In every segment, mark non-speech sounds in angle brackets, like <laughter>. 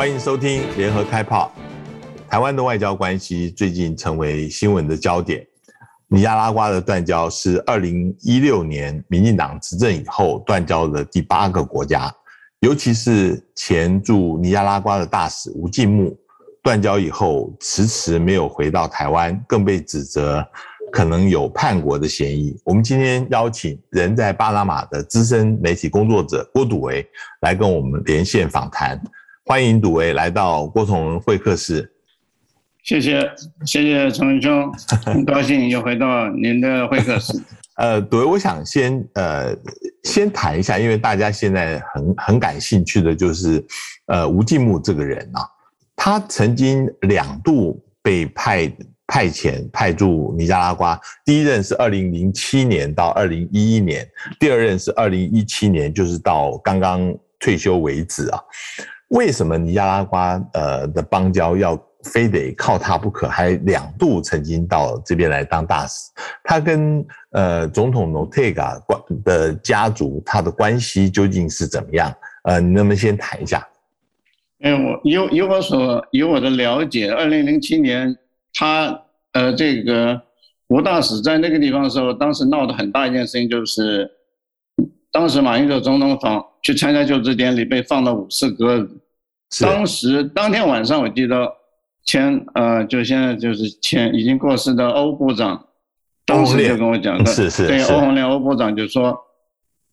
欢迎收听联合开炮。台湾的外交关系最近成为新闻的焦点。尼加拉瓜的断交是二零一六年民进党执政以后断交的第八个国家，尤其是前驻尼加拉瓜的大使吴敬木断交以后迟迟没有回到台湾，更被指责可能有叛国的嫌疑。我们今天邀请人在巴拿马的资深媒体工作者郭笃维来跟我们连线访谈。欢迎赌维来到郭崇文会客室。谢谢，谢谢崇文兄，<laughs> 很高兴又回到您的会客室。呃，对，我想先呃先谈一下，因为大家现在很很感兴趣的就是，呃，吴敬木这个人啊，他曾经两度被派派遣派驻尼加拉瓜，第一任是二零零七年到二零一一年，第二任是二零一七年，就是到刚刚退休为止啊。为什么尼加拉瓜呃的邦交要？非得靠他不可，还两度曾经到这边来当大使。他跟呃总统诺特嘎关的家族，他的关系究竟是怎么样？呃，你能不能先谈一下？哎，我有有我所有我的了解，二零零七年他呃这个吴大使在那个地方的时候，当时闹得很大一件事情，就是当时马英九总统访去参加就职典礼，被放了五次鸽子。当时当天晚上，我记得。前呃，就现在就是前已经过世的欧部长，当时就跟我讲的，是是，对欧红莲欧部长就说，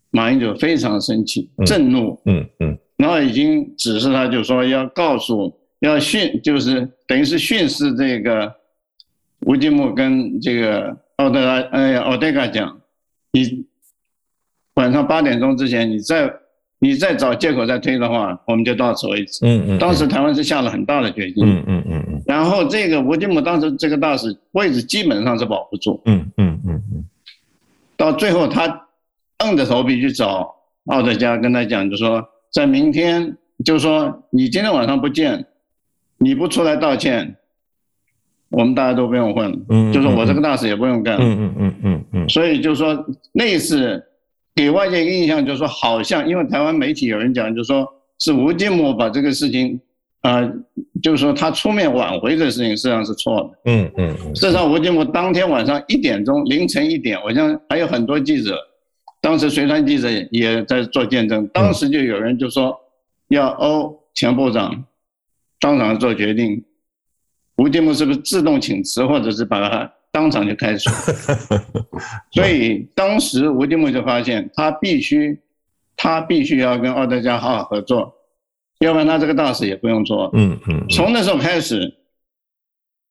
马英九非常生气、震怒，嗯嗯，然后已经指示他，就说要告诉、要训，就是等于是训示这个吴金木跟这个奥德拉，哎奥德嘎讲，你晚上八点钟之前，你再。你再找借口再推的话，我们就到此为止。嗯嗯。当时台湾是下了很大的决心。嗯嗯嗯嗯。然后这个吴金木当时这个大使位置基本上是保不住。嗯嗯嗯嗯。到最后他硬着头皮去找奥德加，跟他讲，就说在明天，就说你今天晚上不见，你不出来道歉，我们大家都不用混了。嗯。就说我这个大使也不用干了。嗯嗯嗯嗯嗯。所以就说那次。给外界一个印象就是说，好像因为台湾媒体有人讲，就是说是吴建木把这个事情，呃，就是说他出面挽回这个事情，实际上是错的。嗯嗯。事实上，吴建木当天晚上一点钟，凌晨一点，我想还有很多记者，当时随团记者也在做见证。当时就有人就说要欧前部长当场做决定，吴建木是不是自动请辞，或者是把他？当场就开除，<laughs> 所以当时吴金木就发现，他必须，他必须要跟奥德加好好合作，要不然他这个大使也不用做。嗯嗯。从那时候开始，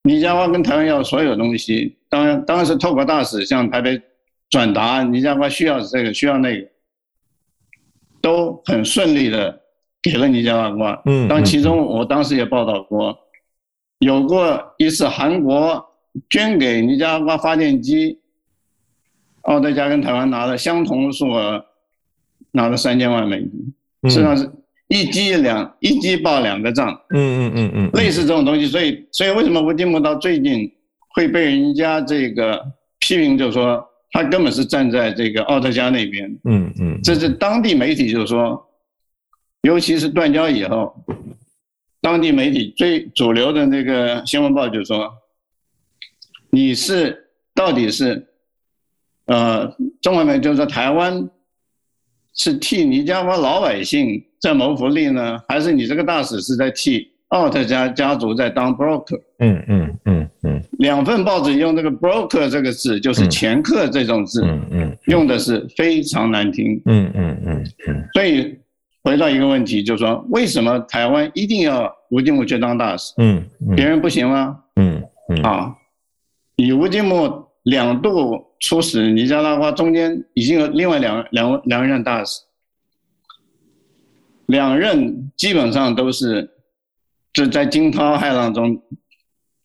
尼加瓜跟台湾要所有东西，当然当然是透过大使向台北转达，尼加瓜需要这个需要那个，都很顺利的给了尼加瓜。嗯。当其中我当时也报道过，有过一次韩国。捐给尼加拉瓜发电机，奥德加跟台湾拿了相同数额，拿了三千万美金，实际上是一机两一机报两个账，嗯嗯嗯嗯，类似这种东西，所以所以为什么吴金木到最近会被人家这个批评，就是说他根本是站在这个奥德加那边，嗯嗯，这是当地媒体就是说，尤其是断交以后，当地媒体最主流的那个新闻报就说。你是到底是，呃，中文名就是说台湾是替尼加拉老百姓在谋福利呢，还是你这个大使是在替奥特加家族在当 broker？嗯嗯嗯嗯。两份报纸用这个 broker 这个字，就是掮客这种字，嗯嗯，用的是非常难听。嗯嗯嗯嗯。所以回到一个问题，就是说为什么台湾一定要吴敬武去当大使？嗯，别人不行吗？嗯嗯。啊。以乌金木两度出使尼加拉瓜，中间已经有另外两两两任大使，两任基本上都是就在惊涛骇浪中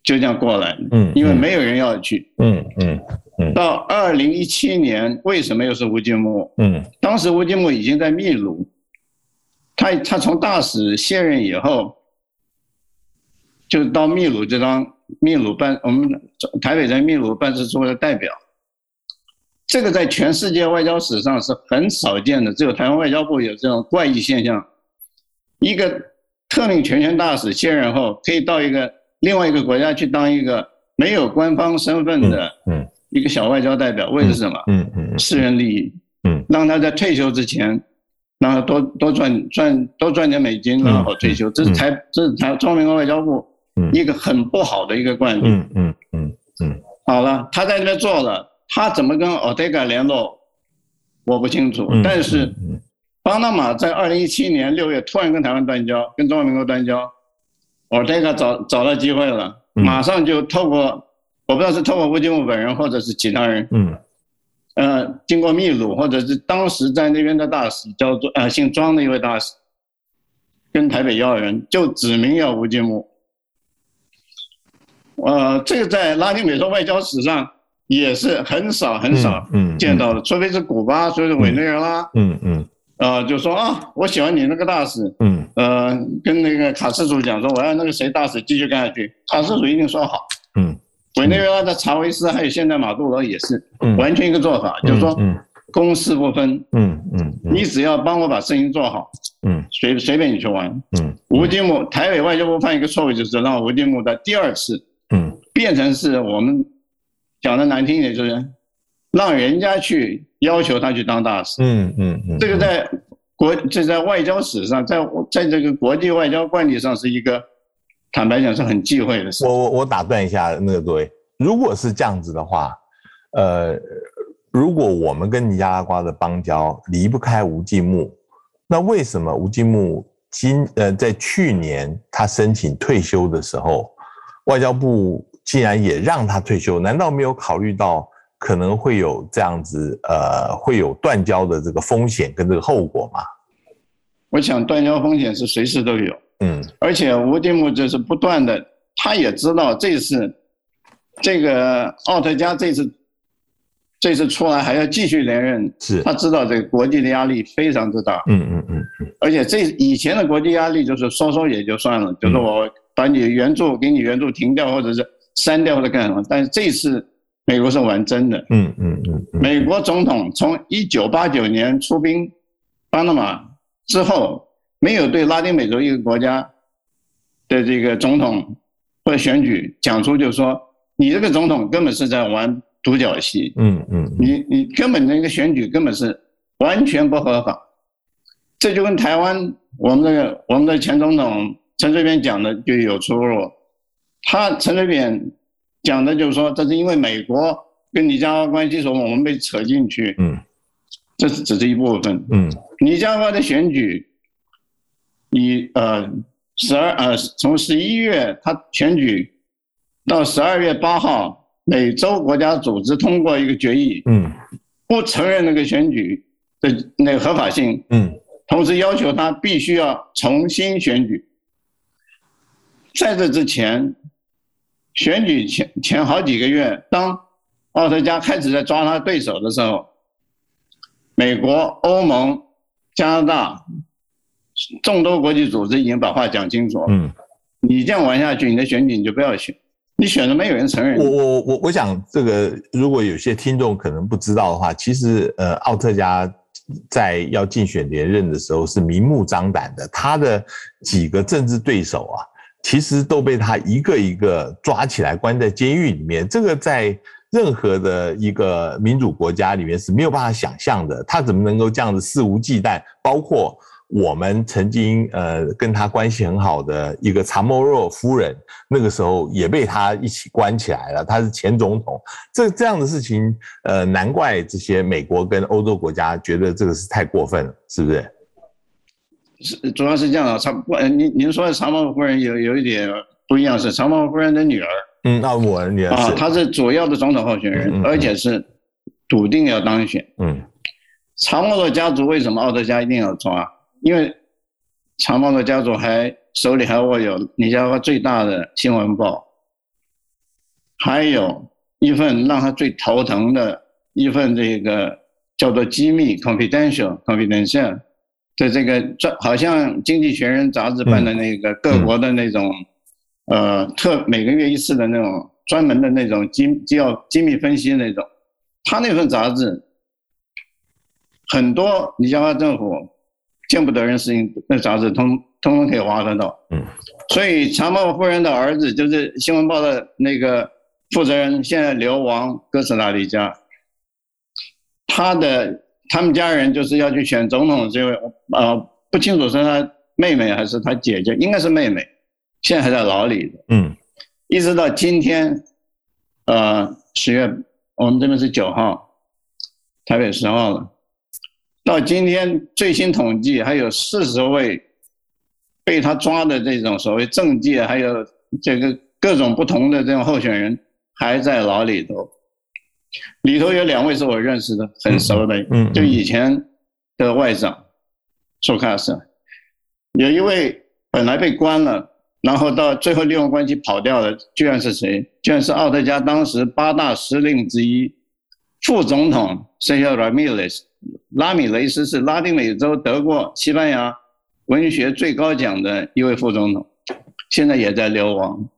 就这样过来，嗯，因为没有人要去，嗯嗯嗯。到二零一七年，为什么又是乌金木？嗯，当时乌金木已经在秘鲁，他他从大使卸任以后，就到秘鲁这当。秘鲁办我们台北在秘鲁办事处的代表，这个在全世界外交史上是很少见的，只有台湾外交部有这种怪异现象。一个特命全权大使卸任后，可以到一个另外一个国家去当一个没有官方身份的，嗯，一个小外交代表，为的是什么？嗯嗯，私人利益，嗯，让他在退休之前，让他多多赚赚多赚点美金，然后退休，这是台这是台中华民国外交部一个很不好的一个惯例。嗯嗯嗯嗯，好了，他在那边做了，他怎么跟奥特加联络？我不清楚，但是巴拿马在二零一七年六月突然跟台湾断交，跟中华民国断交，我这个找找到机会了，马上就透过，我不知道是透过吴金木本人或者是其他人，嗯，呃，经过秘鲁或者是当时在那边的大使，叫做呃姓庄的一位大使，跟台北要人，就指名要吴金木，呃，这个在拉丁美洲外交史上。也是很少很少见到的，除非是古巴，除非是委内瑞拉，嗯嗯，啊，就说啊，我喜欢你那个大使，嗯，呃，跟那个卡斯楚讲说，我要那个谁大使继续干下去，卡斯楚一定说好，嗯，委内瑞拉的查韦斯还有现在马杜罗也是，完全一个做法，就是说公私不分，嗯嗯，你只要帮我把生意做好，嗯，随随便你去玩，嗯，吴金木台北外交部犯一个错误，就是让吴金木的第二次，嗯，变成是我们。讲的难听一点，就是让人家去要求他去当大使。嗯嗯嗯，这个在国这在外交史上，在在这个国际外交惯例上，是一个坦白讲是很忌讳的事。我我我打断一下，那个各位，如果是这样子的话，呃，如果我们跟尼加拉瓜的邦交离不开吴季木，那为什么吴季木今呃在去年他申请退休的时候，外交部？既然也让他退休，难道没有考虑到可能会有这样子呃，会有断交的这个风险跟这个后果吗？我想断交风险是随时都有，嗯，而且吴金木就是不断的，他也知道这次这个奥特加这次这次出来还要继续连任，是他知道这个国际的压力非常之大，嗯嗯嗯嗯，而且这以前的国际压力就是说说也就算了，就是我把你援助给你援助停掉或者是。删掉或者干什么？但是这次美国是玩真的。嗯嗯嗯。美国总统从一九八九年出兵巴拿马之后，没有对拉丁美洲一个国家的这个总统或者选举讲出，就是说你这个总统根本是在玩独角戏。嗯嗯。你你根本那个选举根本是完全不合法。这就跟台湾我们这个我们的前总统陈水扁讲的就有出入。他陈水扁讲的就是说，这是因为美国跟尼加拉关系，所我们被扯进去，嗯，这是只是一部分，嗯，尼加拉的选举，你呃十二呃从十一月他选举到十二月八号，美洲国家组织通过一个决议，嗯，不承认那个选举的那个合法性，嗯，同时要求他必须要重新选举，在这之前。选举前前好几个月，当奥特加开始在抓他对手的时候，美国、欧盟、加拿大众多国际组织已经把话讲清楚。嗯，你这样玩下去，你的选举你就不要选，你选了没有人承认。我我我我想这个，如果有些听众可能不知道的话，其实呃，奥特加在要竞选连任的时候是明目张胆的，他的几个政治对手啊。其实都被他一个一个抓起来关在监狱里面，这个在任何的一个民主国家里面是没有办法想象的。他怎么能够这样子肆无忌惮？包括我们曾经呃跟他关系很好的一个查莫若夫人，那个时候也被他一起关起来了。他是前总统，这这样的事情，呃，难怪这些美国跟欧洲国家觉得这个是太过分了，是不是？是，主要是这样的，长不，您您说的长毛夫人有有一点不一样，是长毛夫人的女儿。嗯，那我也是啊，她是主要的总统候选人，而且是笃定要当选。嗯，长毛的家族为什么奥德加一定要抓？因为长毛的家族还手里还握有尼加拉最大的新闻报，还有一份让他最头疼的一份这个叫做机密 （confidential confidential）。在这个专好像《经济学人》杂志办的那个各国的那种，呃，特每个月一次的那种专门的那种机要机密分析那种，他那份杂志，很多尼加拉政府见不得人事情，那杂志通通通可以挖得到。嗯，所以查莫夫人的儿子就是新闻报的那个负责人，现在流亡哥斯达黎加。他的他们家人就是要去选总统，这位呃不清楚是他妹妹还是他姐姐，应该是妹妹，现在还在牢里嗯，一直到今天，呃十月我们这边是九号，台北十号了。到今天最新统计，还有四十位被他抓的这种所谓政界，还有这个各种不同的这种候选人还在牢里头。里头有两位是我认识的，很熟的，就以前的外长苏卡斯，有一位本来被关了，然后到最后利用关系跑掉了，居然是谁？居然是奥特加当时八大司令之一，副总统塞肖拉米雷斯。拉米雷斯是拉丁美洲得过西班牙文学最高奖的一位副总统，现在也在流亡。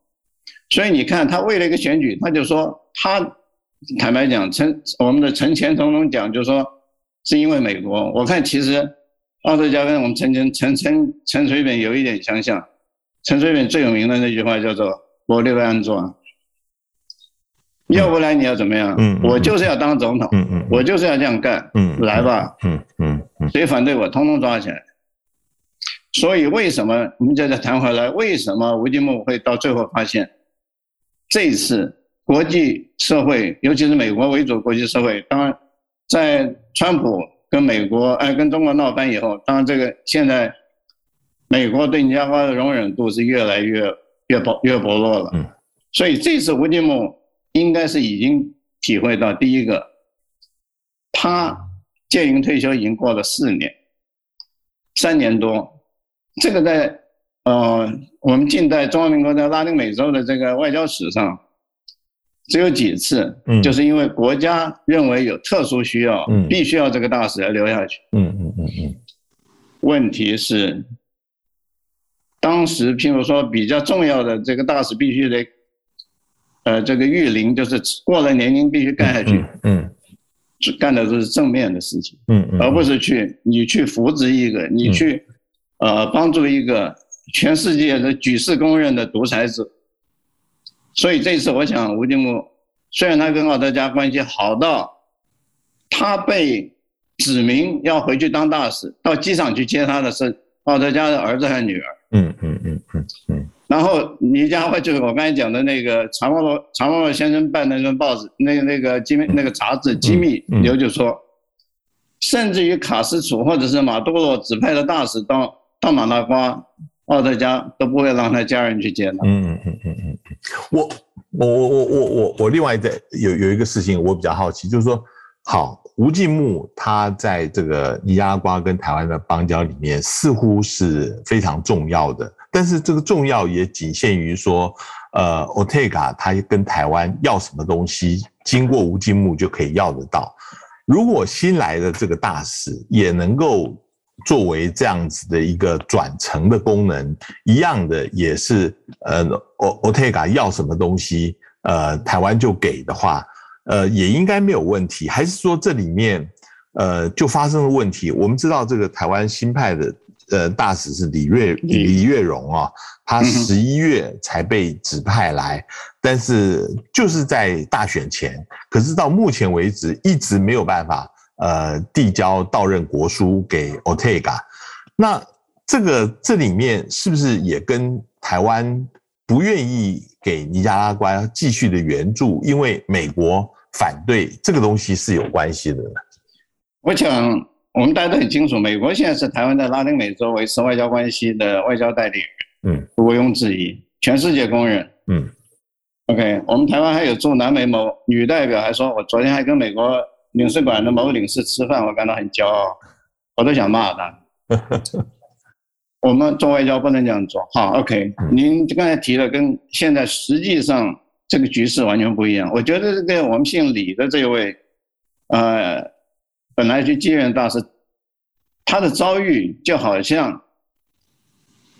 所以你看，他为了一个选举，他就说他坦白讲，陈我们的陈前总统讲，就说是因为美国。我看其实奥特加跟我们陈前陈陈陈水扁有一点相像。陈水扁最有名的那句话叫做“我六安装”。要不然你要怎么样？嗯，我就是要当总统。嗯嗯，我就是要这样干。嗯，来吧。嗯嗯嗯，谁反对我，通通抓起来。所以为什么我们再再谈回来？为什么吴金木会到最后发现，这次国际社会，尤其是美国为主国际社会，当然在川普跟美国哎跟中国闹翻以后，当然这个现在美国对尼加拉的容忍度是越来越越薄越薄弱了。嗯，所以这次吴金木。应该是已经体会到，第一个，他建营退休已经过了四年，三年多，这个在呃我们近代中华民国在拉丁美洲的这个外交史上，只有几次，嗯就是因为国家认为有特殊需要，嗯必须要这个大使要留下去。嗯嗯嗯嗯。问题是，当时譬如说比较重要的这个大使必须得。呃，这个育龄就是过了年龄必须干下去，嗯，干的都是正面的事情，嗯，而不是去你去扶植一个，你去，呃，帮助一个全世界的举世公认的独裁者。所以这次我想，吴金木虽然他跟奥德加关系好到，他被指明要回去当大使，到机场去接他的是奥德加的儿子还是女儿？嗯嗯嗯嗯嗯。然后你家伙就是我刚才讲的那个查莫罗查莫罗先生办的那份报纸，那个那个机密那个杂志机密刘就说，甚至于卡斯楚或者是马杜罗指派的大使到到马拉瓜、奥特加都不会让他家人去见他。嗯嗯嗯嗯嗯。我我我我我我我另外在有有一个事情我比较好奇，就是说，好吴敬木他在这个尼加拉瓜跟台湾的邦交里面似乎是非常重要的。但是这个重要也仅限于说，呃，Otega 他跟台湾要什么东西，经过吴金木就可以要得到。如果新来的这个大使也能够作为这样子的一个转乘的功能，一样的也是呃，O Otega 要什么东西，呃，台湾就给的话，呃，也应该没有问题。还是说这里面呃就发生了问题？我们知道这个台湾新派的。呃，大使是李月李李月荣啊，他十一月才被指派来，但是就是在大选前，可是到目前为止一直没有办法呃递交到任国书给 Otega。那这个这里面是不是也跟台湾不愿意给尼加拉瓜继续的援助，因为美国反对这个东西是有关系的呢？我想。我们大家都很清楚，美国现在是台湾在拉丁美洲维持外交关系的外交代理人，嗯，毋庸置疑，全世界公认，嗯。OK，我们台湾还有驻南美某女代表还说，我昨天还跟美国领事馆的某领事吃饭，我感到很骄傲，我都想骂他。我们做外交不能这样做。好，OK，您刚才提的，跟现在实际上这个局势完全不一样。我觉得这个我们姓李的这位，呃。本来去接任大使，他的遭遇就好像，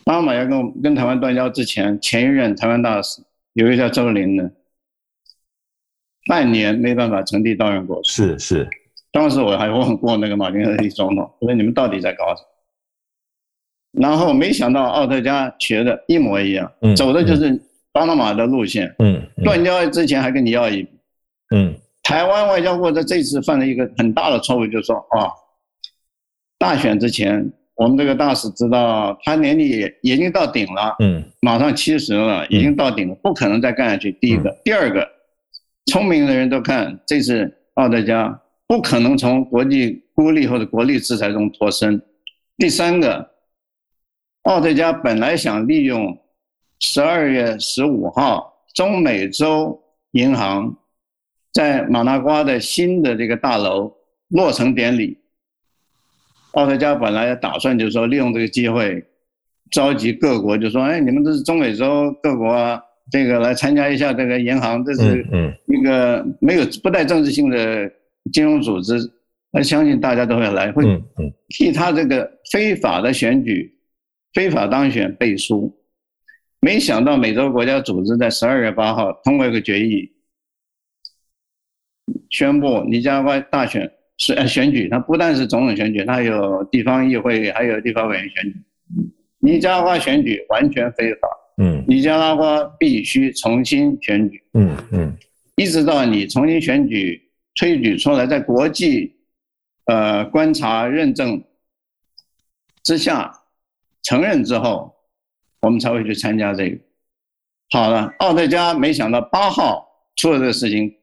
巴马要跟跟台湾断交之前，前一任台湾大使有一个叫周林的，半年没办法成立到任国。是是，当时我还问过那个马丁和利总统，我说你们到底在搞什么？然后没想到奥特加学的一模一样，走的就是巴拿马的路线，嗯，断交之前还跟你要一笔，嗯，台湾外交部在这次犯了一个很大的错误，就是说啊，大选之前，我们这个大使知道他年龄已经到顶了，嗯，马上七十了，已经到顶了，不可能再干下去。第一个，第二个，聪明的人都看这次奥特加不可能从国际孤立或者国力制裁中脱身。第三个。奥特加本来想利用十二月十五号中美洲银行在马纳瓜的新的这个大楼落成典礼，奥特加本来打算就是说利用这个机会召集各国，就说哎，你们这是中美洲各国这个来参加一下这个银行，这是一个没有不带政治性的金融组织，我相信大家都会来，会替他这个非法的选举。非法当选背书，没想到美洲国家组织在十二月八号通过一个决议，宣布尼加拉瓜大选是呃选举，它不但是总统选举，它有地方议会，还有地方委员选举。尼加拉瓜选举完全非法，嗯，尼加拉瓜必须重新选举，嗯嗯，一直到你重新选举推举出来，在国际呃观察认证之下。承认之后，我们才会去参加这个。好了，奥特加没想到八号出了这个事情，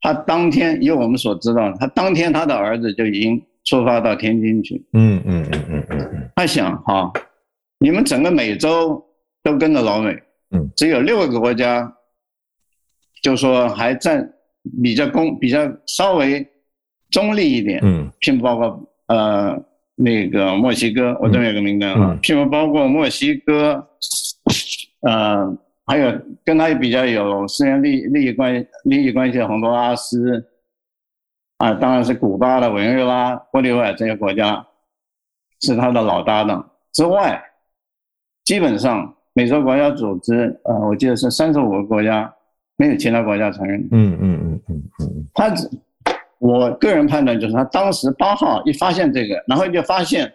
他当天以我们所知道，他当天他的儿子就已经出发到天津去。嗯嗯嗯嗯嗯。他想哈，你们整个美洲都跟着老美，嗯，只有六个国家，就说还占比较公、比较稍微中立一点，嗯，并不包括呃。那个墨西哥，我这边有个名单啊，譬如包括墨西哥，呃，还有跟他比较有私人利利益关利益关系的洪都拉斯，啊，当然是古巴的委内瑞拉、玻利维亚这些国家是他的老搭档。之外，基本上美洲国家组织，呃，我记得是三十五个国家，没有其他国家承认。嗯嗯嗯嗯嗯，他只。我个人判断就是，他当时八号一发现这个，然后就发现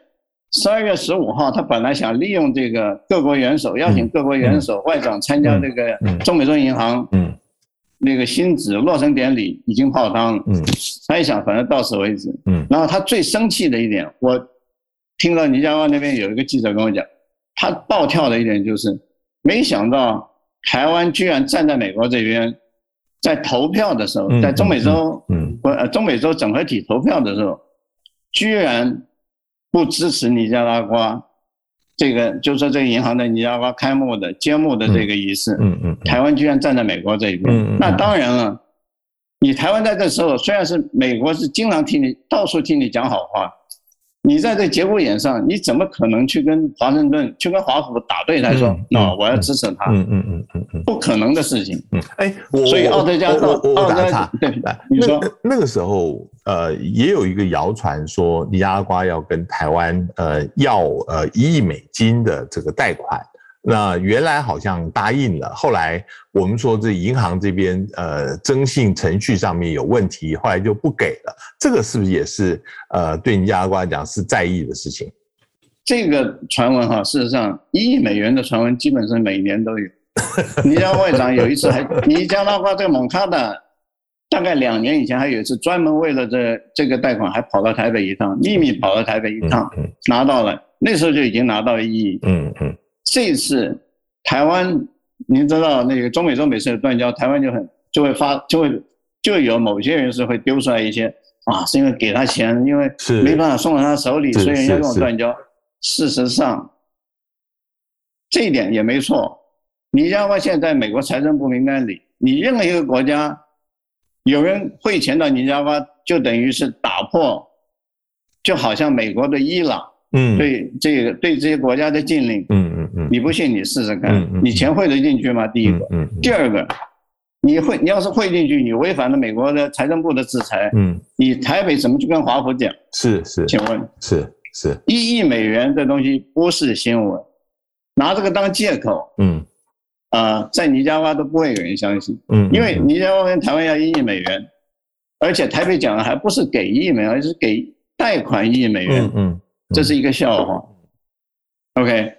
十二月十五号，他本来想利用这个各国元首邀请各国元首外长参加这个中美洲银行嗯那个新址落成典礼，已经泡汤了。他一想，反正到此为止。嗯然后他最生气的一点，我听到尼加拉那边有一个记者跟我讲，他暴跳的一点就是，没想到台湾居然站在美国这边。在投票的时候，在中美洲，嗯，呃，中美洲整合体投票的时候，居然不支持尼加拉瓜，这个就是说这个银行的尼加拉瓜开幕的揭幕的这个仪式，嗯嗯，台湾居然站在美国这一边，那当然了，你台湾在这时候虽然是美国是经常听你到处听你讲好话。你在这节骨眼上，你怎么可能去跟华盛顿、去跟华府打对台，说啊，我要支持他？嗯嗯嗯嗯嗯，不可能的事情。嗯，哎，所以奥德加到奥特加，对，你说那个时候，呃，也有一个谣传说，尼加拉瓜要跟台湾呃要呃一亿美金的这个贷款。那原来好像答应了，后来我们说这银行这边呃征信程序上面有问题，后来就不给了。这个是不是也是呃对尼加拉瓜来讲是在意的事情？这个传闻哈，事实上一亿美元的传闻基本上每年都有。<laughs> 尼加外长有一次还尼加拉瓜这个蒙卡的，大概两年以前还有一次专门为了这这个贷款还跑到台北一趟，秘密跑到台北一趟，拿到了，那时候就已经拿到一亿。嗯嗯。这次台湾，您知道那个中美洲美的断交，台湾就很就会发就会就有某些人是会丢出来一些啊，是因为给他钱，因为没办法送到他手里，所以人家跟我断交。事实上，这一点也没错。尼加拉现在在美国财政部名单里，你任何一个国家有人汇钱到尼加拉，就等于是打破，就好像美国的伊朗。嗯，对这个对这些国家的禁令，嗯嗯嗯，你不信你试试看，你钱汇得进去吗？第一个，嗯，第二个，你汇你要是汇进去，你违反了美国的财政部的制裁，嗯，你台北怎么去跟华府讲？是是，请问是是，一亿美元这东西不是新闻，拿这个当借口，嗯，啊，在尼加拉都不会有人相信，嗯，因为尼加拉跟台湾要一亿美元，而且台北讲的还不是给一亿美元，而是给贷款一亿美元，嗯。这是一个笑话，OK，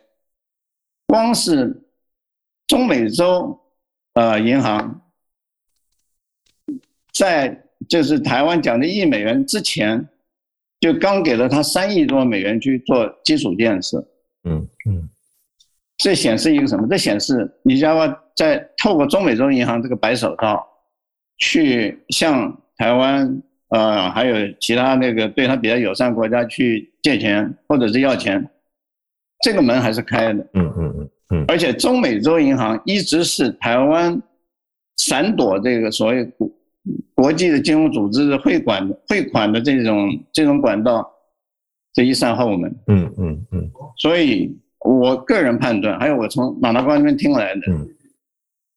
光是中美洲呃银行，在就是台湾讲的亿美元之前，就刚给了他三亿多美元去做基础建设。嗯嗯，这显示一个什么？这显示你知道吗？在透过中美洲银行这个白手套，去向台湾呃还有其他那个对他比较友善国家去借钱或者是要钱。这个门还是开的，嗯嗯嗯嗯，而且中美洲银行一直是台湾闪躲这个所谓国国际的金融组织的汇款汇款的这种这种管道这一扇后门，嗯嗯嗯，所以我个人判断，还有我从马大光那边听来的，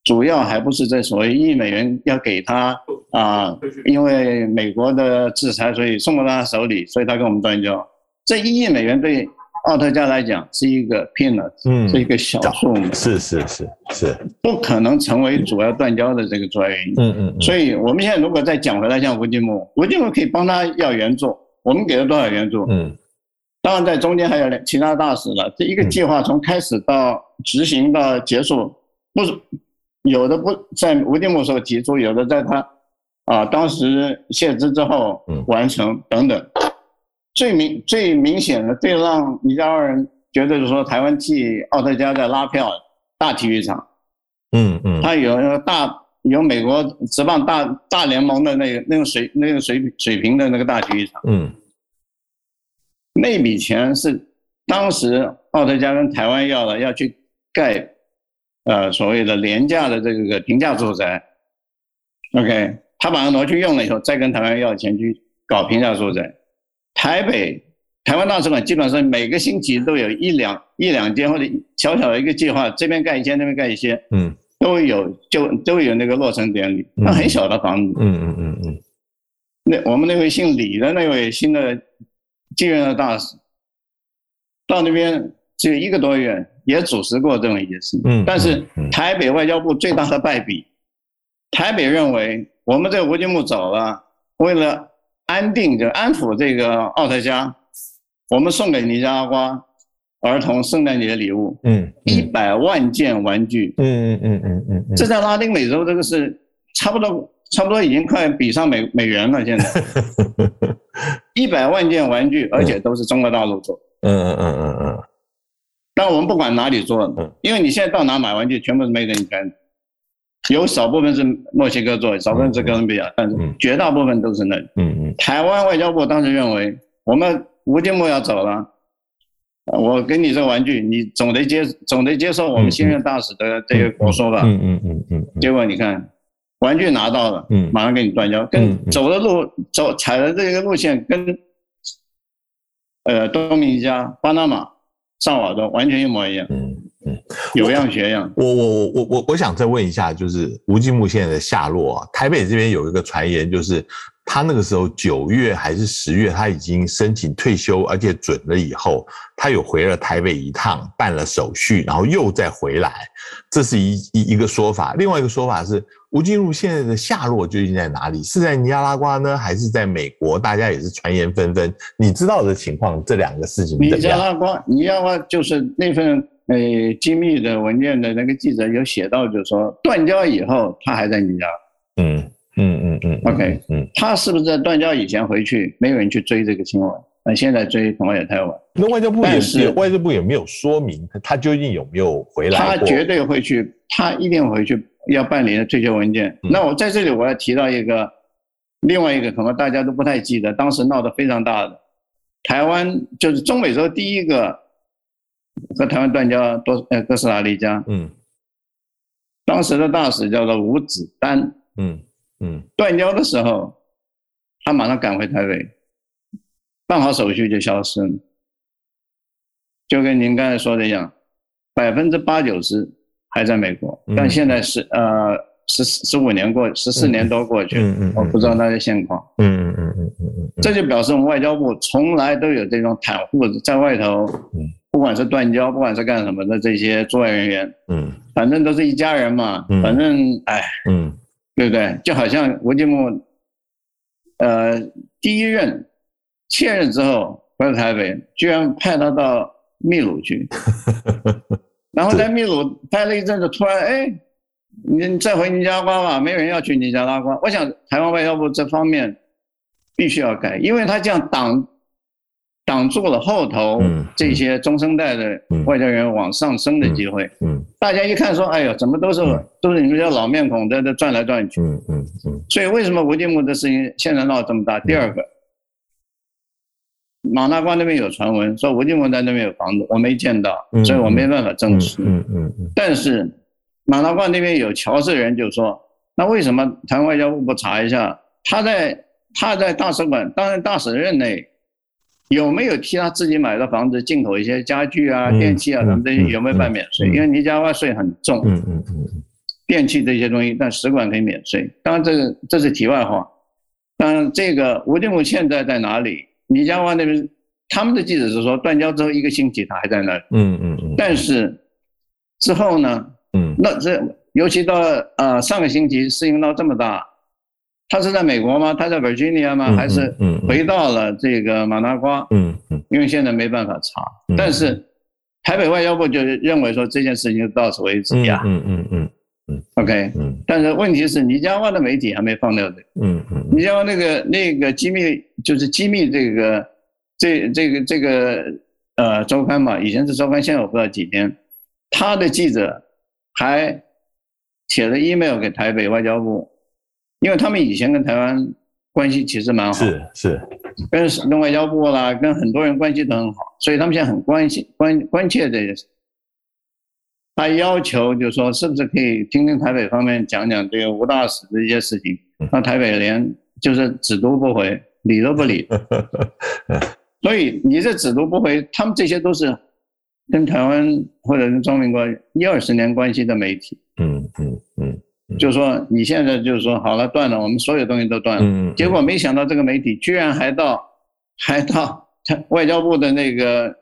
主要还不是这所谓一亿美元要给他啊，因为美国的制裁，所以送到他手里，所以他跟我们断交，这一亿美元对。奥特加来讲是一个 peanut，嗯，是一个小数目，是是是是，不可能成为主要断交的这个主要原因，嗯嗯，所以我们现在如果再讲回来，像吴金木，吴金木可以帮他要援助，我们给了多少援助？嗯，当然在中间还有其他大使了，这一个计划从开始到执行到结束，不是有的不在吴金木时候提出，有的在他啊当时卸职之后完成等等。最明最明显的，最让尼加拉人觉得就是说，台湾替奥特加在拉票，大体育场，嗯嗯，他有那个大有美国职棒大大联盟的那个那个水那个水水平的那个大体育场，嗯，那笔钱是当时奥特加跟台湾要的，要去盖，呃，所谓的廉价的这个平价住宅，OK，他把它挪去用了以后，再跟台湾要钱去搞平价住宅。台北、台湾大使馆基本上每个星期都有一两一两间或者小小的一个计划，这边盖一间，那边盖一间，嗯，都有就都有那个落成典礼。那很小的房子，嗯嗯嗯嗯。那我们那位姓李的那位新的继任的大使，到那边只有一个多月，也主持过这么一件事。嗯。但是台北外交部最大的败笔，台北认为我们这个吴金木走了，为了。安定就安抚这个奥特加，我们送给尼加拉瓜儿童圣诞节礼物，嗯，一百万件玩具，嗯嗯嗯嗯嗯，这在拉丁美洲这个是差不多差不多已经快比上美美元了，现在。<laughs> 一百万件玩具，而且都是中国大陆做，嗯嗯嗯嗯嗯，但我们不管哪里做，因为你现在到哪买玩具，全部是 made in China。有少部分是墨西哥做，少部分是哥伦比亚，但是绝大部分都是那。嗯嗯。台湾外交部当时认为，我们吴金木要走了，我给你这个玩具，你总得接总得接受我们新任大使的这个国说吧。嗯嗯嗯嗯。结果你看，玩具拿到了，嗯，马上给你断交，跟走的路走踩的这个路线跟，呃，多米尼加、巴拿马、萨瓦多完全一模一样。嗯。有样学样。我我我我我我想再问一下，就是吴金木现在的下落啊。台北这边有一个传言，就是他那个时候九月还是十月，他已经申请退休，而且准了以后，他有回了台北一趟，办了手续，然后又再回来。这是一一一个说法。另外一个说法是，吴金木现在的下落究竟在哪里？是在尼加拉瓜呢，还是在美国？大家也是传言纷纷。你知道的情况，这两个事情尼加拉瓜，尼加拉瓜就是那份。呃，机密的文件的那个记者有写到，就是说断交以后他还在你家。嗯嗯嗯嗯。OK，嗯，他是不是在断交以前回去？没有人去追这个新闻，那现在追可能也太晚。那外交部也是，外交部也没有说明他究竟有没有回来。他绝对会去，他一定回去要办理的退休文件。那我在这里我要提到一个，另外一个可能大家都不太记得，当时闹得非常大的，台湾就是中美洲第一个。和台湾断交多呃哥斯达黎加，嗯，当时的大使叫做吴子丹，嗯嗯，断交的时候，他马上赶回台北，办好手续就消失了，就跟您刚才说的一样，百分之八九十还在美国，但现在是呃十十五年过十四年多过去，嗯嗯，我不知道那些现况，嗯嗯嗯嗯嗯嗯，这就表示我们外交部从来都有这种袒护在外头，嗯。不管是断交，不管是干什么的这些驻外人员，嗯，反正都是一家人嘛，反正哎，嗯，对不对？就好像吴建木，呃，第一任卸任之后回到台北，居然派他到秘鲁去，<laughs> 然后在秘鲁待了一阵子，突然哎，你再回尼加拉瓜吧，没有人要去尼加拉瓜。我想台湾外交部这方面必须要改，因为他这样挡挡住了后头这些中生代的外交人往上升的机会。嗯，大家一看说，哎呦，怎么都是都是你们这些老面孔在这转来转去。嗯嗯嗯。所以为什么吴敬木的事情现在闹这么大？第二个。马拉瓜那边有传闻说吴敬文在那边有房子，我没见到，所以我没办法证实。嗯嗯嗯。但是马拉瓜那边有侨社人就说，那为什么台湾外交部不查一下他在他在大使馆当然大使任内有没有替他自己买的房子进口一些家具啊、电器啊什么这些有没有办免税？因为尼加拉税很重。嗯嗯嗯嗯。电器这些东西，但使馆可以免税。当然这个这是题外话。当然这个吴金武现在在哪里？尼加拉那边，他们的记者是说断交之后一个星期他还在那里。嗯嗯嗯。但是之后呢？嗯。那这尤其到呃上个星期事情闹这么大，他是在美国吗？他在 Virginia 吗？还是回到了这个马拉瓜？嗯嗯。因为现在没办法查，但是台北外交部就认为说这件事情就到此为止呀。嗯嗯嗯。嗯，OK，嗯，但是问题是，尼加湾的媒体还没放掉的，嗯嗯，尼加湾那个那个机密就是机密这个这这个这个呃周刊嘛，以前是周刊，现在我不知道几天，他的记者还写了 email 给台北外交部，因为他们以前跟台湾关系其实蛮好，是是，跟跟外交部啦，跟很多人关系都很好，所以他们现在很关心关关切这件事。他要求就是说，是不是可以听听台北方面讲讲这个吴大使的一些事情？那台北连就是只读不回，理都不理。<laughs> 所以你这只读不回，他们这些都是跟台湾或者是中民国一二十年关系的媒体。嗯嗯嗯，就说你现在就是说好了断了，我们所有东西都断了。结果没想到这个媒体居然还到 <laughs> 还到外交部的那个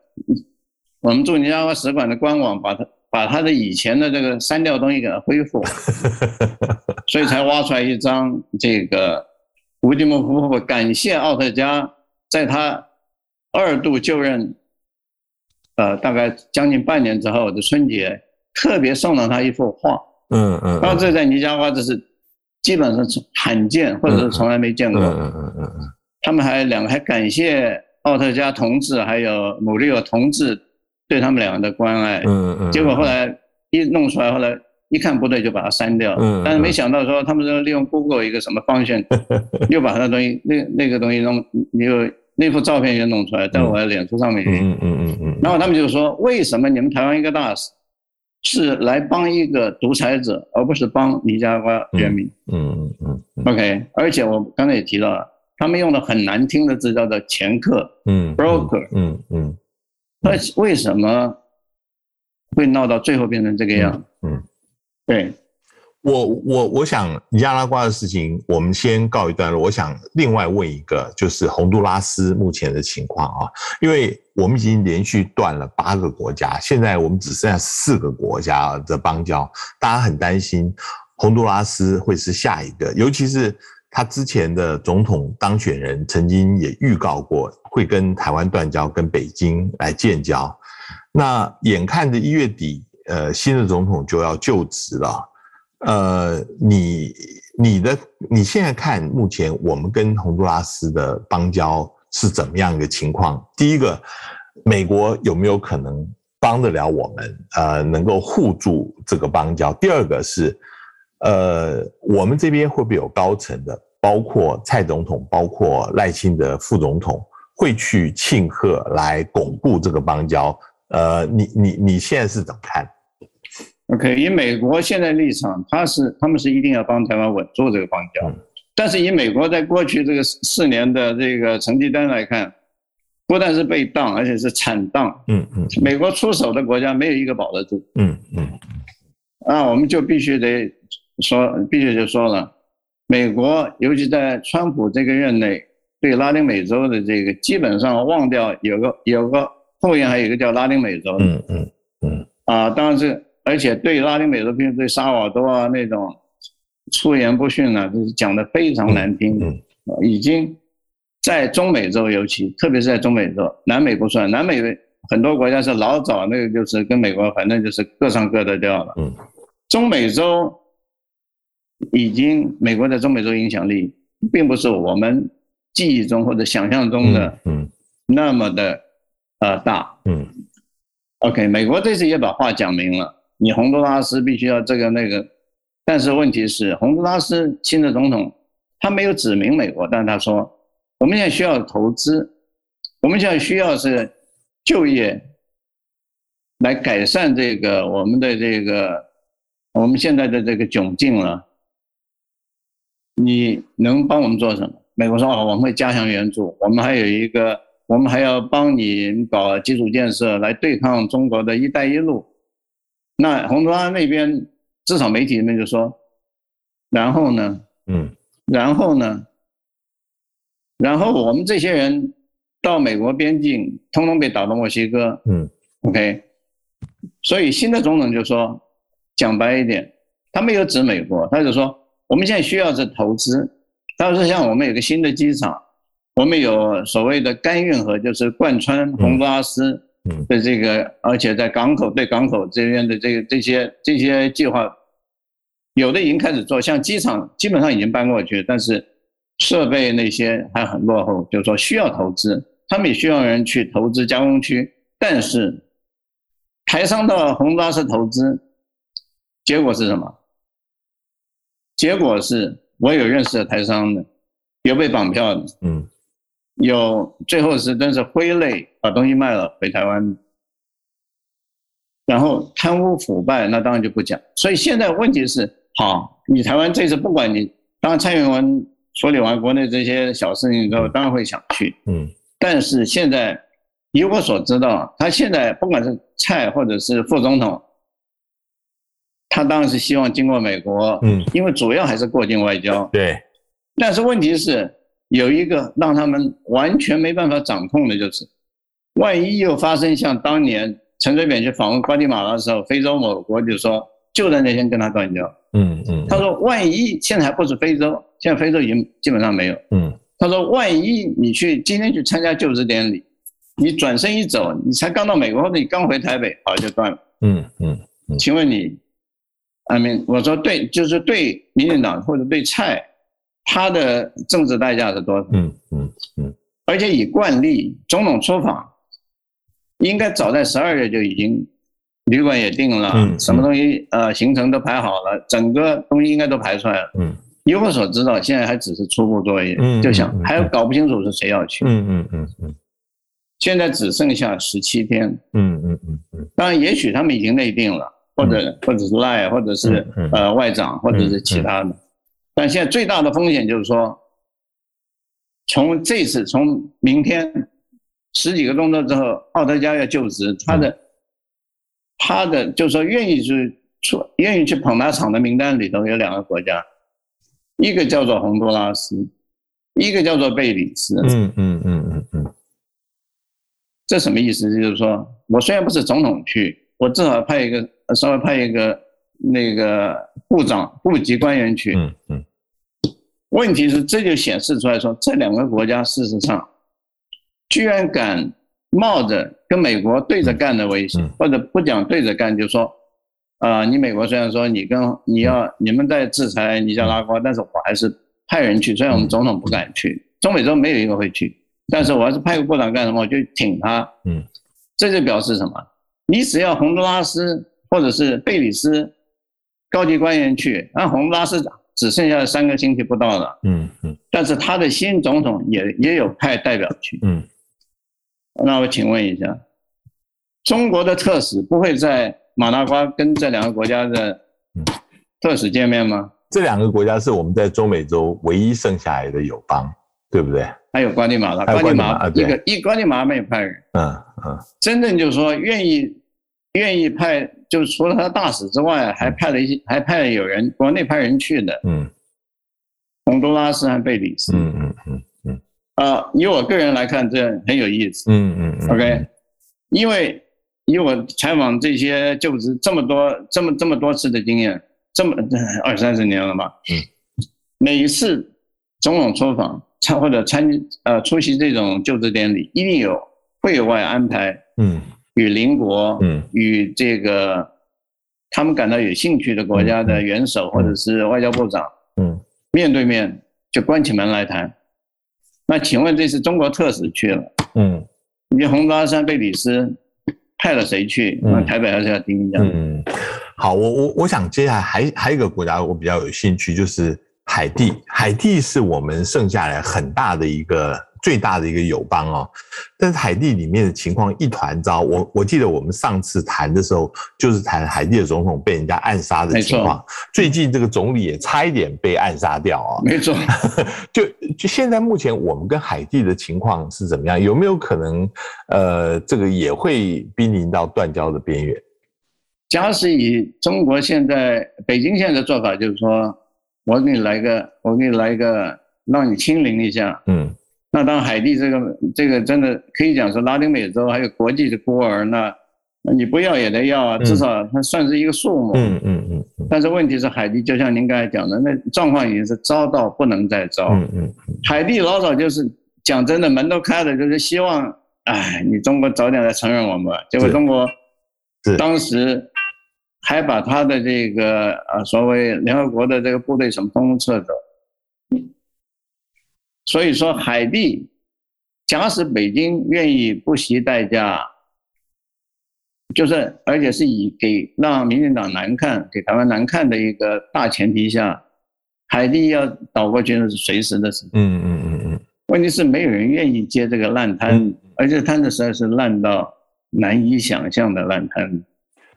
我们驻尼加拉使馆的官网把它。把他的以前的这个删掉东西给他恢复，<laughs> 所以才挖出来一张这个乌金木夫妇感谢奥特加在他二度就任，呃，大概将近半年之后的春节，特别送了他一幅画。嗯嗯，然后这在尼加拉这是基本上是罕见，或者是从来没见过。嗯嗯嗯嗯嗯，他们还两个还感谢奥特加同志，还有努利尔同志。对他们两个的关爱，嗯嗯，结果后来一弄出来，后来一看不对，就把它删掉。嗯，但是没想到说他们说利用 Google 一个什么方向，<laughs> 又把那东西那那个东西弄，你又那幅照片也弄出来，在我的脸书上面。嗯嗯嗯嗯。然后他们就说，为什么你们台湾一个大使是来帮一个独裁者，而不是帮尼加拉人民？嗯嗯嗯。OK，而且我刚才也提到了，他们用的很难听的字叫做掮客，嗯，broker，嗯嗯。那为什么会闹到最后变成这个样？嗯，对，我我我想亚拉瓜的事情，我们先告一段落。我想另外问一个，就是洪都拉斯目前的情况啊，因为我们已经连续断了八个国家，现在我们只剩下四个国家的邦交，大家很担心洪都拉斯会是下一个，尤其是他之前的总统当选人曾经也预告过。会跟台湾断交，跟北京来建交。那眼看着一月底，呃，新的总统就要就职了。呃，你你的你现在看，目前我们跟洪都拉斯的邦交是怎么样一个情况？第一个，美国有没有可能帮得了我们？呃，能够护住这个邦交？第二个是，呃，我们这边会不会有高层的，包括蔡总统，包括赖清德副总统？会去庆贺来巩固这个邦交，呃，你你你现在是怎么看？OK，以美国现在立场，他是他们是一定要帮台湾稳住这个邦交，但是以美国在过去这个四年的这个成绩单来看，不但是被当，而且是惨当。嗯嗯，美国出手的国家没有一个保得住。嗯嗯，啊我们就必须得说，必须就说了，美国尤其在川普这个任内。对拉丁美洲的这个基本上忘掉，有个有个后院还有一个叫拉丁美洲嗯嗯，啊，当然是，而且对拉丁美洲，比如对沙瓦多啊那种出言不逊啊，就是讲的非常难听，嗯，已经在中美洲尤其，特别是在中美洲，南美不算，南美很多国家是老早那个就是跟美国反正就是各唱各的调了。嗯，中美洲已经美国在中美洲影响力并不是我们记忆中或者想象中的嗯那么的呃大。嗯，OK，美国这次也把话讲明了，你洪都拉斯必须要这个那个，但是问题是洪都拉斯新的总统他没有指明美国，但他说我们现在需要投资。我们现在需要是就业，来改善这个我们的这个我们现在的这个窘境了。你能帮我们做什么？美国说哦我们会加强援助，我们还有一个，我们还要帮你搞基础建设来对抗中国的一带一路。那洪都拉那边至少媒体那边就说，然后呢？嗯，然后呢？然后我们这些人。到美国边境，通通被打到墨西哥。嗯，OK，所以新的总统就说，讲白一点，他没有指美国，他就说我们现在需要是投资。他说像我们有个新的机场，我们有所谓的干运河，就是贯穿洪都拉斯的这个，而且在港口对港口这边的这个这些这些计划，有的已经开始做，像机场基本上已经搬过去，但是设备那些还很落后，就是说需要投资。他们也需要人去投资加工区，但是台商到洪都拉斯投资，结果是什么？结果是我有认识的台商的，有被绑票的，嗯，有最后是真是挥泪把东西卖了回台湾，然后贪污腐败那当然就不讲。所以现在问题是，好，你台湾这次不管你，当蔡英文处理完国内这些小事情之后，当然会想去，嗯。但是现在，以我所知道，他现在不管是蔡或者是副总统，他当然是希望经过美国，嗯，因为主要还是过境外交。对。但是问题是，有一个让他们完全没办法掌控的，就是万一又发生像当年陈水扁去访问瓜地马拉的时候，非洲某国就说就在那天跟他断交。嗯嗯。他说，万一现在还不是非洲，现在非洲已经基本上没有。嗯。他说：“万一你去今天去参加就职典礼，你转身一走，你才刚到美国，或者你刚回台北，好就断了。”嗯嗯。请问你，阿明，我说对，就是对民进党或者对蔡，他的政治代价是多少？嗯嗯嗯。而且以惯例，总统出访，应该早在十二月就已经旅馆也定了，什么东西呃行程都排好了，整个东西应该都排出来了。嗯。以我所知道，现在还只是初步作业，嗯就想还搞不清楚是谁要去。嗯嗯嗯嗯。现在只剩下十七天。嗯嗯嗯嗯。当然，也许他们已经内定了，或者或者是赖，或者是呃外长，或者是其他的。但现在最大的风险就是说，从这次从明天十几个钟头之后，奥德加要就职，他的他的就是说愿意去出愿意去捧他场的名单里头有两个国家。一个叫做洪都拉斯，一个叫做贝里斯。嗯嗯嗯嗯嗯，这什么意思？就是说我虽然不是总统去，我至少派一个稍微派一个那个部长、部级官员去。嗯嗯。问题是，这就显示出来说，这两个国家事实上居然敢冒着跟美国对着干的危险，或者不讲对着干，就说。啊，你美国虽然说你跟你要你们在制裁尼加拉瓜，但是我还是派人去。虽然我们总统不敢去，中美洲没有一个会去，但是我还是派个部长干什么？我就挺他。嗯，这就表示什么？你只要洪都拉斯或者是贝里斯高级官员去，那洪都拉斯只剩下三个星期不到了。嗯嗯，但是他的新总统也也有派代表去。嗯，那我请问一下，中国的特使不会在？马拉瓜跟这两个国家的特使见面吗？这两个国家是我们在中美洲唯一剩下来的友邦，对不对？还有瓜地马拉，瓜地马拉一个一瓜地马拉没有派人。嗯嗯，真正就是说愿意愿意派，就是除了他大使之外，还派了一些，还派了有人国内派人去的。嗯，洪都拉斯和贝里斯。嗯嗯嗯嗯。啊，以我个人来看，这很有意思。嗯嗯嗯。OK，因为。以我采访这些就职这么多、这么这么多次的经验，这么二三十年了吧？嗯，每一次总统出访参或者参呃出席这种就职典礼，一定有会外安排。嗯，与邻国，嗯，与这个他们感到有兴趣的国家的元首或者是外交部长，嗯，面对面就关起门来谈。那请问这次中国特使去了，嗯，你红高山、贝里斯派了谁去？那台北还是要听一下。嗯，好，我我我想接下来还还有一个国家我比较有兴趣，就是海地。海地是我们剩下来很大的一个。最大的一个友邦哦，但是海地里面的情况一团糟。我我记得我们上次谈的时候，就是谈海地的总统被人家暗杀的情况。最近这个总理也差一点被暗杀掉啊。没错。<laughs> 就就现在目前我们跟海地的情况是怎么样？有没有可能呃，这个也会濒临到断交的边缘？假使以中国现在北京现在的做法，就是说我给你来个，我给你来一个，让你清零一下。嗯。那当海地这个这个真的可以讲是拉丁美洲还有国际的孤儿，那那你不要也得要啊，至少它算是一个数目。嗯嗯嗯。但是问题是海地就像您刚才讲的，那状况已经是糟到不能再糟。嗯嗯。海地老早就是讲真的门都开了，就是希望，哎，你中国早点来承认我们。结果中国当时还把他的这个呃所谓联合国的这个部队什么通通撤走。所以说，海地，假使北京愿意不惜代价，就是而且是以给让民进党难看、给台湾难看的一个大前提下，海地要倒过去那是随时的事。嗯嗯嗯嗯。问题是没有人愿意接这个烂摊，而且摊子实在是烂到难以想象的烂摊。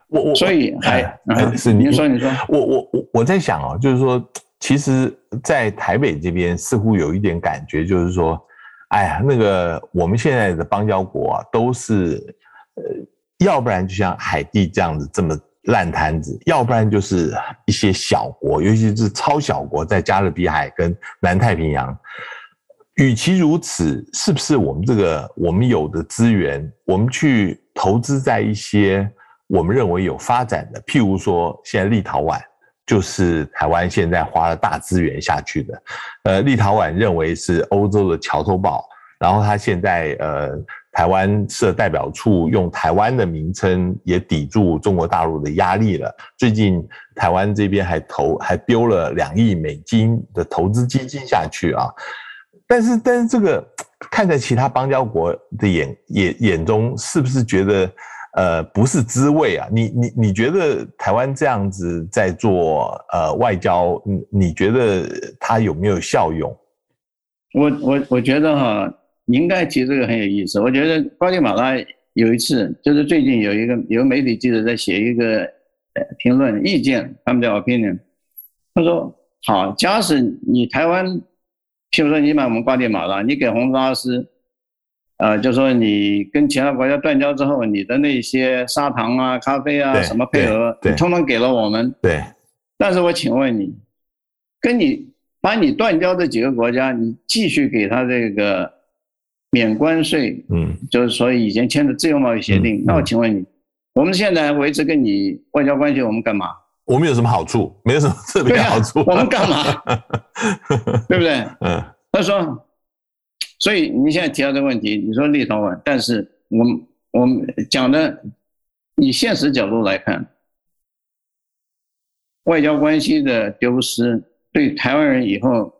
我我所以还是您说你说我我我我在想哦，就是说。其实，在台北这边似乎有一点感觉，就是说，哎呀，那个我们现在的邦交国啊，都是，呃，要不然就像海地这样子这么烂摊子，要不然就是一些小国，尤其是超小国，在加勒比海跟南太平洋。与其如此，是不是我们这个我们有的资源，我们去投资在一些我们认为有发展的，譬如说现在立陶宛。就是台湾现在花了大资源下去的，呃，立陶宛认为是欧洲的桥头堡，然后他现在呃，台湾设代表处用台湾的名称也抵住中国大陆的压力了。最近台湾这边还投还丢了两亿美金的投资基金下去啊，但是但是这个看在其他邦交国的眼眼眼中，是不是觉得？呃，不是滋味啊！你你你觉得台湾这样子在做呃外交，你你觉得它有没有效用？我我我觉得哈，你应该提这个很有意思。我觉得瓜地马拉有一次，就是最近有一个有媒体记者在写一个呃评论意见，他们叫 opinion。他说：好，假使你台湾，譬如说你买我们瓜地马拉，你给洪都拉斯。呃，就说你跟其他国家断交之后，你的那些砂糖啊、咖啡啊什么配额，通通给了我们。对。但是我请问你，跟你把你断交的几个国家，你继续给他这个免关税，嗯，就是说以前签的自由贸易协定。那我请问你，我们现在维持跟你外交关系，我们干嘛？我们有什么好处？没有什么特别好处。我们干嘛？<laughs> 对不对？嗯。他说。所以你现在提到这个问题，你说立陶宛，但是我们我们讲的，以现实角度来看，外交关系的丢失，对台湾人以后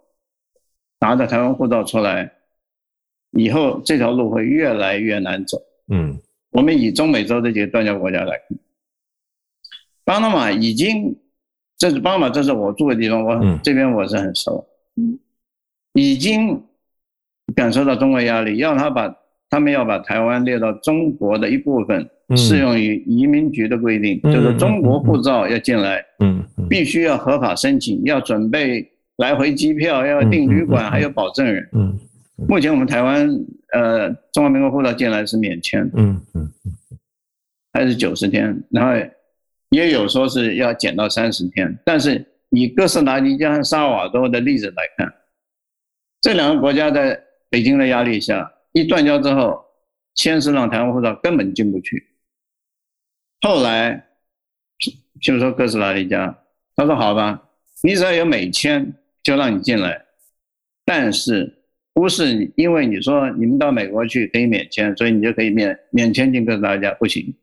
拿着台湾护照出来，以后这条路会越来越难走。嗯，我们以中美洲这几个断交国家来看，巴拿马已经，这是巴拿马，这是我住的地方，我这边我是很熟，嗯，已经。感受到中国压力，要他把他们要把台湾列到中国的一部分，适用于移民局的规定，就是中国护照要进来，嗯，必须要合法申请，要准备来回机票，要订旅馆，还有保证人。嗯，目前我们台湾呃，中华民国护照进来是免签，嗯嗯，还是九十天，然后也有说是要减到三十天，但是以哥斯达黎加和萨尔瓦多的例子来看，这两个国家在北京的压力下，一断交之后，先是让台湾护照根本进不去。后来，譬如说哥斯达黎加，他说：“好吧，你只要有美签，就让你进来。但是不是因为你说你们到美国去可以免签，所以你就可以免免签进哥斯达黎加，不行。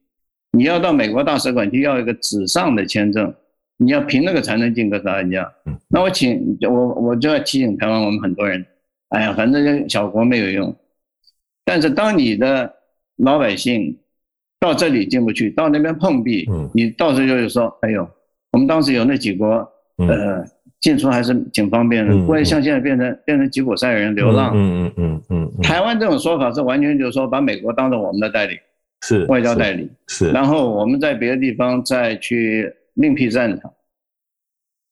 你要到美国大使馆去要一个纸上的签证，你要凭那个才能进哥斯达黎加。那我请我我就要提醒台湾我们很多人，哎呀，反正小国没有用。但是当你的老百姓到这里进不去，到那边碰壁，你到时候就说，哎呦，我们当时有那几国，呃。进出还是挺方便的，不会像现在变成变成吉普赛人流浪。嗯嗯嗯嗯。台湾这种说法是完全就是说把美国当做我们的代理，是外交代理，是。然后我们在别的地方再去另辟战场，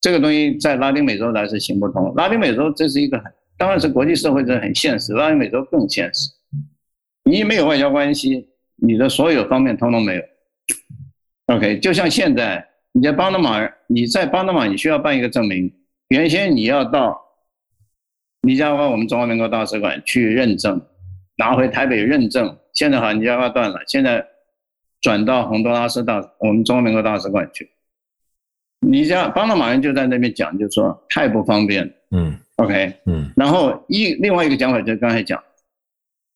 这个东西在拉丁美洲来是行不通。拉丁美洲这是一个很，当然是国际社会这很现实，拉丁美洲更现实。你没有外交关系，你的所有方面通通没有。OK，就像现在你在巴拿马，你在巴拿马你需要办一个证明。原先你要到尼加拉我们中华民国大使馆去认证，拿回台北认证。现在好，尼加拉断了，现在转到洪都拉斯大我们中华民国大使馆去。尼加巴拿马人就在那边讲，就说太不方便。嗯，OK，嗯。然后一另外一个讲法就是刚才讲，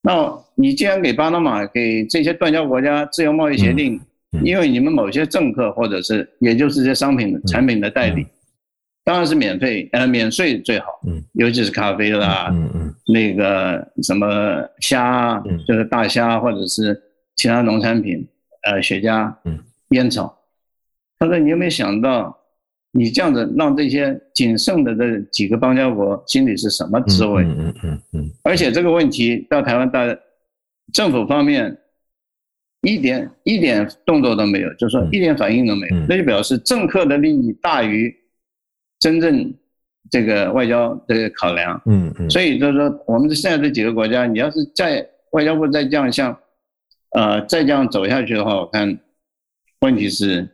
那你既然给巴拿马给这些断交国家自由贸易协定，因为你们某些政客或者是也就是这些商品产品的代理。当然是免费，呃，免税最好，嗯，尤其是咖啡啦，嗯嗯，那个什么虾，嗯，就是大虾或者是其他农产品，呃，雪茄，嗯，烟草。他说：“你有没有想到，你这样子让这些仅剩的这几个邦交国心里是什么滋味？嗯嗯嗯嗯。而且这个问题到台湾大政府方面一点一点动作都没有，就是说一点反应都没有，那就表示政客的利益大于。”真正这个外交的考量，嗯嗯，所以就是说，我们现在这几个国家，你要是再外交部再这样像，呃，再这样走下去的话，我看问题是，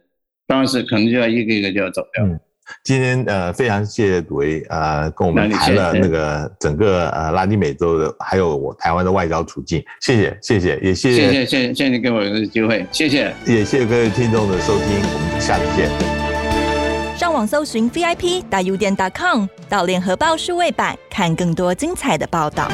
当时可能就要一个一个就要走掉。嗯今天呃，非常谢谢杜威啊，跟我们谈了那个整个呃拉丁美洲的，还有我台湾的外交处境。谢谢，谢谢，也谢谢，谢谢，谢谢你给我这个机会，谢谢，也谢谢各位听众的收听，我们下次见。上网搜寻 VIP 大 U 店 .com 到联合报数位版，看更多精彩的报道。